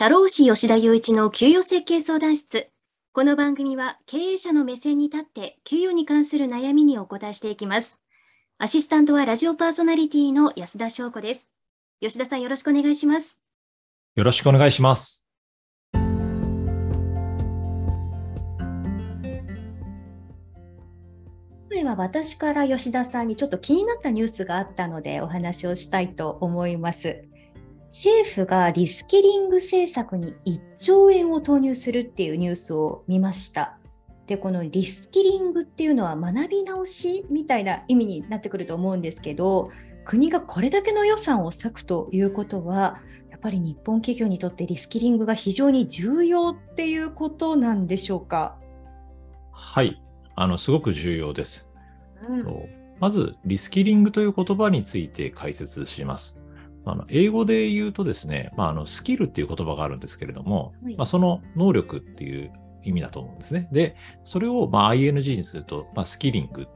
社労士吉田雄一の給与設計相談室。この番組は経営者の目線に立って給与に関する悩みにお答えしていきます。アシスタントはラジオパーソナリティの安田翔子です。吉田さんよろしくお願いします。よろしくお願いします。これは私から吉田さんにちょっと気になったニュースがあったのでお話をしたいと思います。政府がリスキリング政策に1兆円を投入するっていうニュースを見ました。で、このリスキリングっていうのは学び直しみたいな意味になってくると思うんですけど、国がこれだけの予算を割くということは、やっぱり日本企業にとってリスキリングが非常に重要っていうことなんでしょうか？はい、あのすごく重要です。うん、まず、リスキリングという言葉について解説します。あの英語で言うとですね、まあ、あのスキルっていう言葉があるんですけれども、はい、まあ、その能力っていう意味だと思うんですね。で、それをまあ ING にすると、まあ、スキリングっ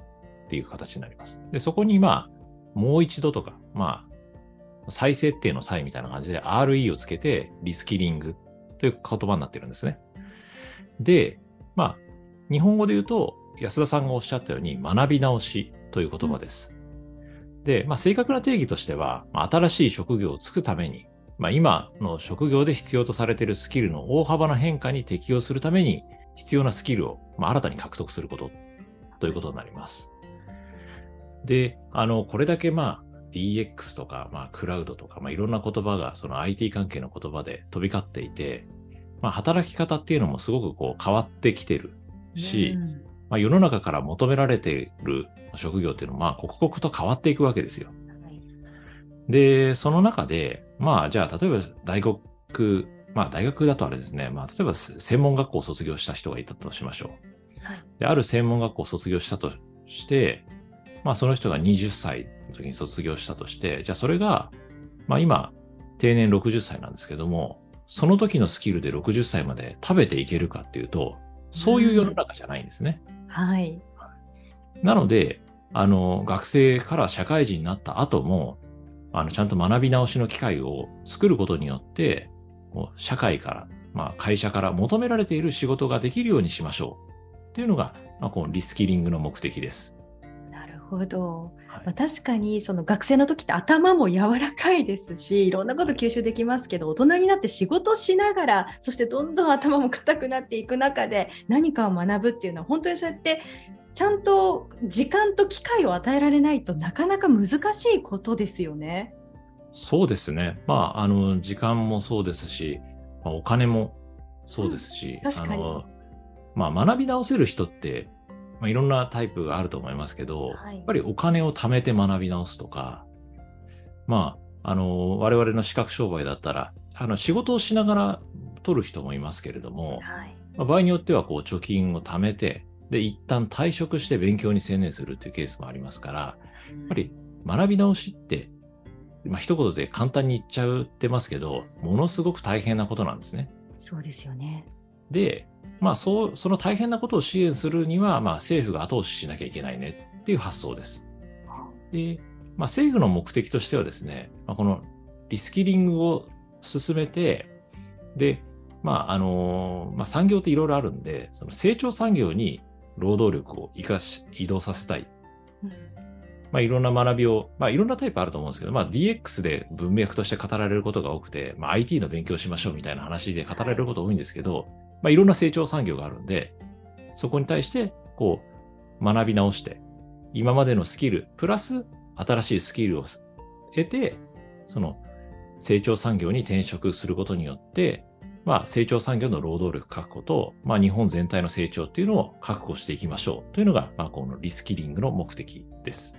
ていう形になります。で、そこにまあ、もう一度とか、まあ、再設定の際みたいな感じで RE をつけてリスキリングという言葉になってるんですね。で、まあ、日本語で言うと、安田さんがおっしゃったように学び直しという言葉です。で、まあ、正確な定義としては、まあ、新しい職業をつくために、まあ、今の職業で必要とされているスキルの大幅な変化に適応するために、必要なスキルを、まあ、新たに獲得することということになります。で、あの、これだけまあ DX とか、まあ、クラウドとか、まあ、いろんな言葉がその IT 関係の言葉で飛び交っていて、まあ、働き方っていうのもすごくこう変わってきてるし、まあ、世の中から求められている職業っていうのは、まあ、刻々と変わっていくわけですよ。で、その中で、まあ、じゃあ、例えば大学、まあ、大学だとあれですね、まあ、例えば専門学校を卒業した人がいたとしましょう。はい、である専門学校を卒業したとして、まあ、その人が20歳の時に卒業したとして、じゃあ、それが、まあ、今、定年60歳なんですけども、その時のスキルで60歳まで食べていけるかっていうと、そういう世の中じゃないんですね。うんはい。なので、あの、学生から社会人になった後も、あの、ちゃんと学び直しの機会を作ることによって、もう社会から、まあ、会社から求められている仕事ができるようにしましょう。っていうのが、まあ、このリスキリングの目的です。ほど。まあ、確かにその学生の時って頭も柔らかいですしいろんなこと吸収できますけど大人になって仕事しながらそしてどんどん頭も硬くなっていく中で何かを学ぶっていうのは本当にそうやってちゃんと時間と機会を与えられないとなかなか難しいことですよね。そうですね。まあ、あの、時間もそうですし、まあ、お金もそうですし、うん、確かに。まあ、学び直せる人ってまあ、いろんなタイプがあると思いますけど、はい、やっぱりお金を貯めて学び直すとか、まあ、あの、我々の資格商売だったら、あの、仕事をしながら取る人もいますけれども、はい、まあ、場合によっては、こう、貯金を貯めて、で、一旦退職して勉強に専念するっていうケースもありますから、やっぱり学び直しって、まあ、一言で簡単に言っちゃうってますけど、ものすごく大変なことなんですね。そうですよね。で、まあ、そう、その大変なことを支援するには、まあ、政府が後押ししなきゃいけないねっていう発想です。で、まあ、政府の目的としてはですね、まあ、このリスキリングを進めて、で、まあ、あのまあ、産業っていろいろあるんで、その成長産業に労働力を生かし、移動させたい。まあ、いろんな学びを、まあ、いろんなタイプあると思うんですけど、まあ、DX で文脈として語られることが多くて、まあ、IT の勉強しましょうみたいな話で語られること多いんですけど、まあ、いろんな成長産業があるんで、そこに対して、こう、学び直して、今までのスキル、プラス新しいスキルを得て、その成長産業に転職することによって、まあ、成長産業の労働力確保と、まあ、日本全体の成長っていうのを確保していきましょうというのが、まあ、このリスキリングの目的です。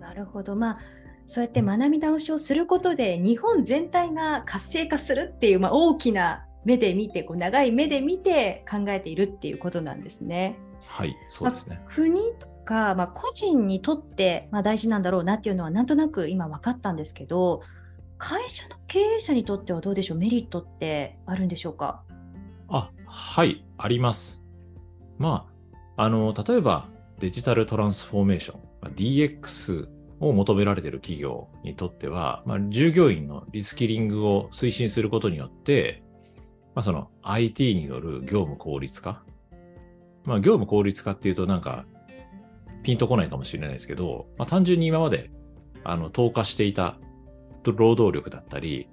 なるほど。まあ、そうやって学び直しをすることで、日本全体が活性化するっていう、まあ、大きな目で見てこう長い目で見て考えているっていうことなんですね。はいそうですね、まあ、国とか、まあ、個人にとって、まあ、大事なんだろうなっていうのはなんとなく今分かったんですけど会社の経営者にとってはどうでしょう？メリットってあるんでしょうか？あはいあります。まああの例えばデジタルトランスフォーメーション DX を求められている企業にとっては、まあ、従業員のリスキリングを推進することによって、まあ、その IT による業務効率化？まあ、業務効率化っていうとなんかピンとこないかもしれないですけど、まあ、単純に今まであの投下していた労働力だったり、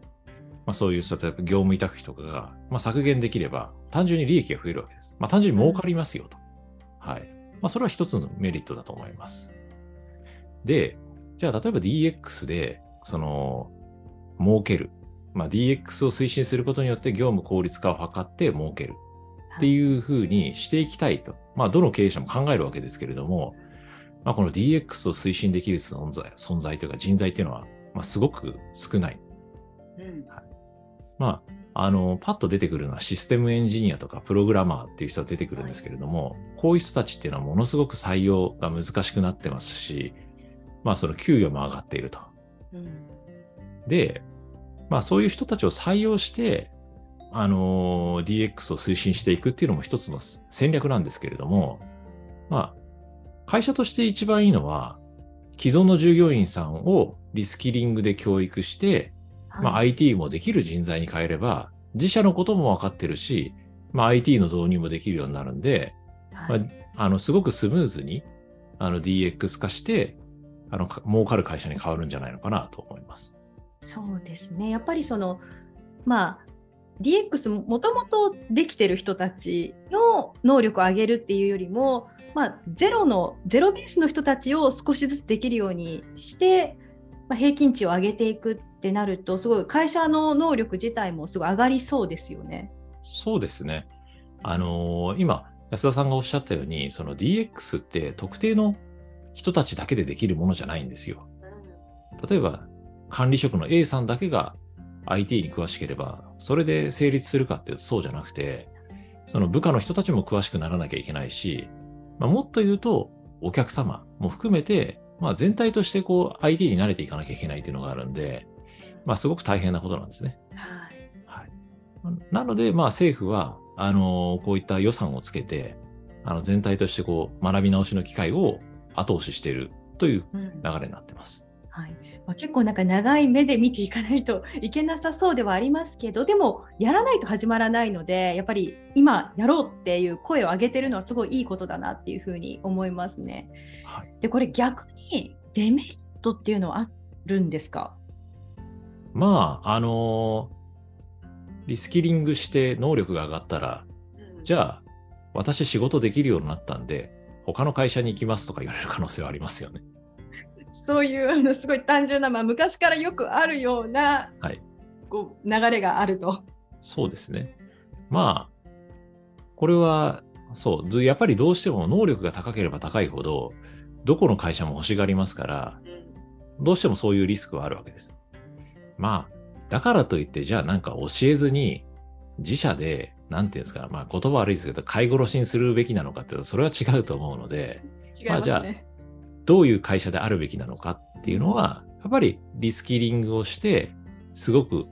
まあ、そういう例えば業務委託費とかが、まあ、削減できれば単純に利益が増えるわけです。まあ、単純に儲かりますよと。はい。まあ、それは一つのメリットだと思います。で、じゃあ例えば DX で、その、儲ける。まあ、DX を推進することによって業務効率化を図って儲ける。っていうふうにしていきたいと。まあ、どの経営者も考えるわけですけれども、まあ、この DX を推進できる存在、存在というか人材っていうのは、まあ、すごく少ない。うんはい、まあ、あの、パッと出てくるのはシステムエンジニアとかプログラマーっていう人が出てくるんですけれども、はい、こういう人たちっていうのはものすごく採用が難しくなってますし、まあその給与も上がっていると。うん、で、まあそういう人たちを採用して、あのー、DX を推進していくっていうのも一つの戦略なんですけれども、まあ、会社として一番いいのは、既存の従業員さんをリスキリングで教育して、はい、まあ、IT もできる人材に変えれば、自社のことも分かってるし、まあ、IT の導入もできるようになるんで、はい、まあ、あのすごくスムーズにあの DX 化して、あの儲かる会社に変わるんじゃないのかなと思います。そうですね。やっぱりその、まあ、DX もともとできてる人たちの能力を上げるっていうよりも、まあ、ゼロのゼロベースの人たちを少しずつできるようにして、まあ、平均値を上げていくってなるとすごい会社の能力自体もすごい上がりそうですよね。そうですね。あのー、今安田さんがおっしゃったようにその DX って特定の人たちだけでできるものじゃないんですよ。例えば管理職の A さんだけが IT に詳しければ、それで成立するかっていうとそうじゃなくて、その部下の人たちも詳しくならなきゃいけないし、まあ、もっと言うと、お客様も含めて、まあ、全体としてこう IT に慣れていかなきゃいけないっていうのがあるんで、まあ、すごく大変なことなんですね。はい。はい、なので、まあ、政府は、あのこういった予算をつけて、あの全体としてこう学び直しの機会を後押ししているという流れになってます。うん、はいまあ、結構なんか長い目で見ていかないといけなさそうではありますけどでもやらないと始まらないのでやっぱり今やろうっていう声を上げてるのはすごいいいことだなっていうふうに思いますね。はい、でこれ逆にデメリットっていうのはあるんですか？まああのリスキリングして能力が上がったら、うん、じゃあ私仕事できるようになったんで他の会社に行きますとか言われる可能性はありますよね。そういうあのすごい単純な、まあ、昔からよくあるような、はい、こう流れがあると。そうですね。まあ、これは、そう、やっぱりどうしても能力が高ければ高いほど、どこの会社も欲しがりますから、どうしてもそういうリスクはあるわけです。まあ、だからといって、じゃあなんか教えずに、自社で、なんていうんですか、まあ言葉悪いですけど、買い殺しにするべきなのかっていうと、それは違うと思うので、ね、まあじゃあ、どういう会社であるべきなのかっていうのは、やっぱりリスキリングをして、すごく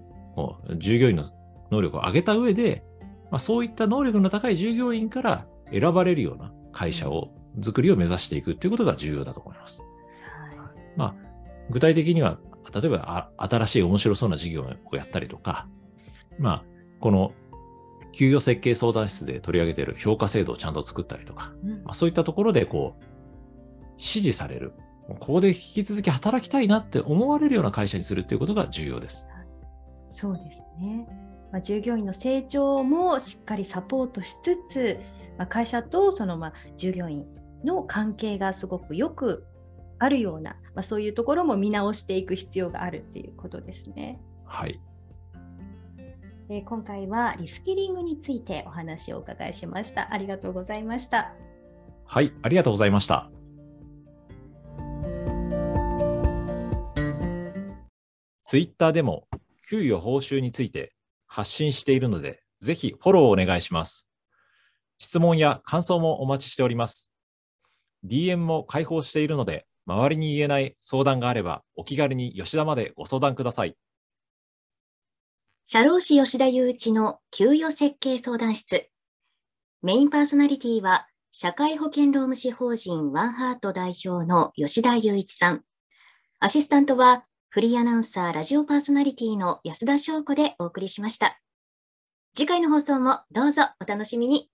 従業員の能力を上げた上で、まあ、そういった能力の高い従業員から選ばれるような会社を、作りを目指していくっていうことが重要だと思います。はい、まあ、具体的には、例えば新しい面白そうな事業をやったりとか、まあ、この給与設計相談室で取り上げている評価制度をちゃんと作ったりとか、うん、まあ、そういったところでこう支持される。ここで引き続き働きたいなって思われるような会社にするっていうことが重要です。そうですね。まあ、従業員の成長もしっかりサポートしつつ、まあ、会社とそのまあ従業員の関係がすごくよくあるような、まあ、そういうところも見直していく必要があるっていうことですね。はい。え今回はリスキリングについてお話をお伺いしました。ありがとうございました。はい、ありがとうございました。ツイッターでも給与報酬について発信しているので、ぜひフォローお願いします。質問や感想もお待ちしております。DM も開放しているので、周りに言えない相談があれば、お気軽に吉田までご相談ください。社労士吉田雄一の給与設計相談室。メインパーソナリティは、社会保険労務士法人ワンハート代表の吉田雄一さん。アシスタントはフリーアナウンサー、ラジオパーソナリティの安田翔子でお送りしました。次回の放送もどうぞお楽しみに。